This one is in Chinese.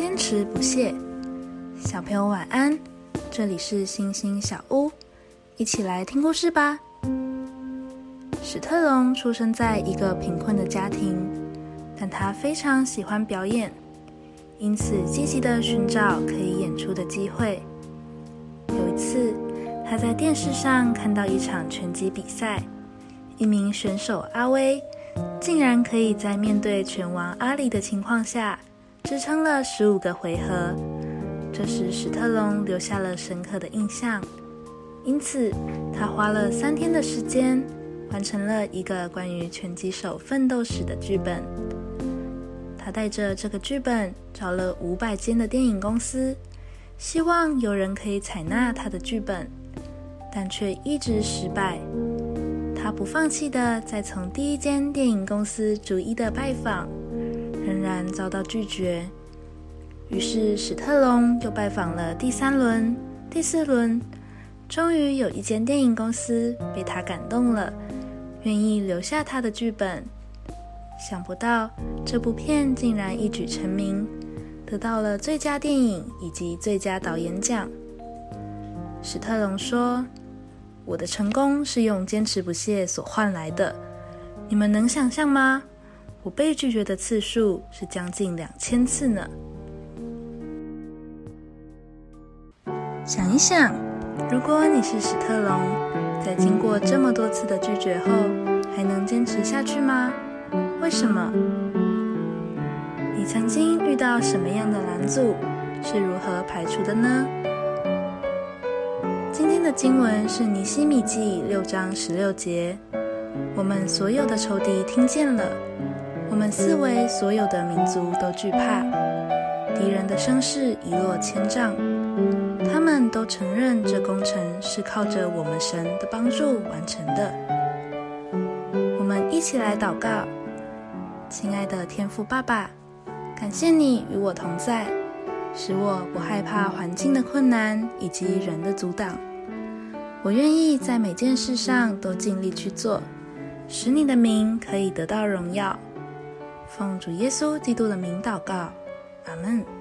坚持不懈，小朋友晚安。这里是星星小屋，一起来听故事吧。史特龙出生在一个贫困的家庭，但他非常喜欢表演，因此积极的寻找可以演出的机会。有一次，他在电视上看到一场拳击比赛，一名选手阿威竟然可以在面对拳王阿里的情况下。支撑了十五个回合，这使史特龙留下了深刻的印象。因此，他花了三天的时间，完成了一个关于拳击手奋斗史的剧本。他带着这个剧本找了五百间的电影公司，希望有人可以采纳他的剧本，但却一直失败。他不放弃的，再从第一间电影公司逐一的拜访。仍然遭到拒绝，于是史特龙又拜访了第三轮、第四轮，终于有一间电影公司被他感动了，愿意留下他的剧本。想不到这部片竟然一举成名，得到了最佳电影以及最佳导演奖。史特龙说：“我的成功是用坚持不懈所换来的，你们能想象吗？”我被拒绝的次数是将近两千次呢。想一想，如果你是史特龙，在经过这么多次的拒绝后，还能坚持下去吗？为什么？你曾经遇到什么样的拦阻？是如何排除的呢？今天的经文是尼西米记六章十六节。我们所有的仇敌听见了。我们四围所有的民族都惧怕敌人的声势一落千丈，他们都承认这工程是靠着我们神的帮助完成的。我们一起来祷告，亲爱的天父爸爸，感谢你与我同在，使我不害怕环境的困难以及人的阻挡。我愿意在每件事上都尽力去做，使你的名可以得到荣耀。奉主耶稣基督的名祷告，阿门。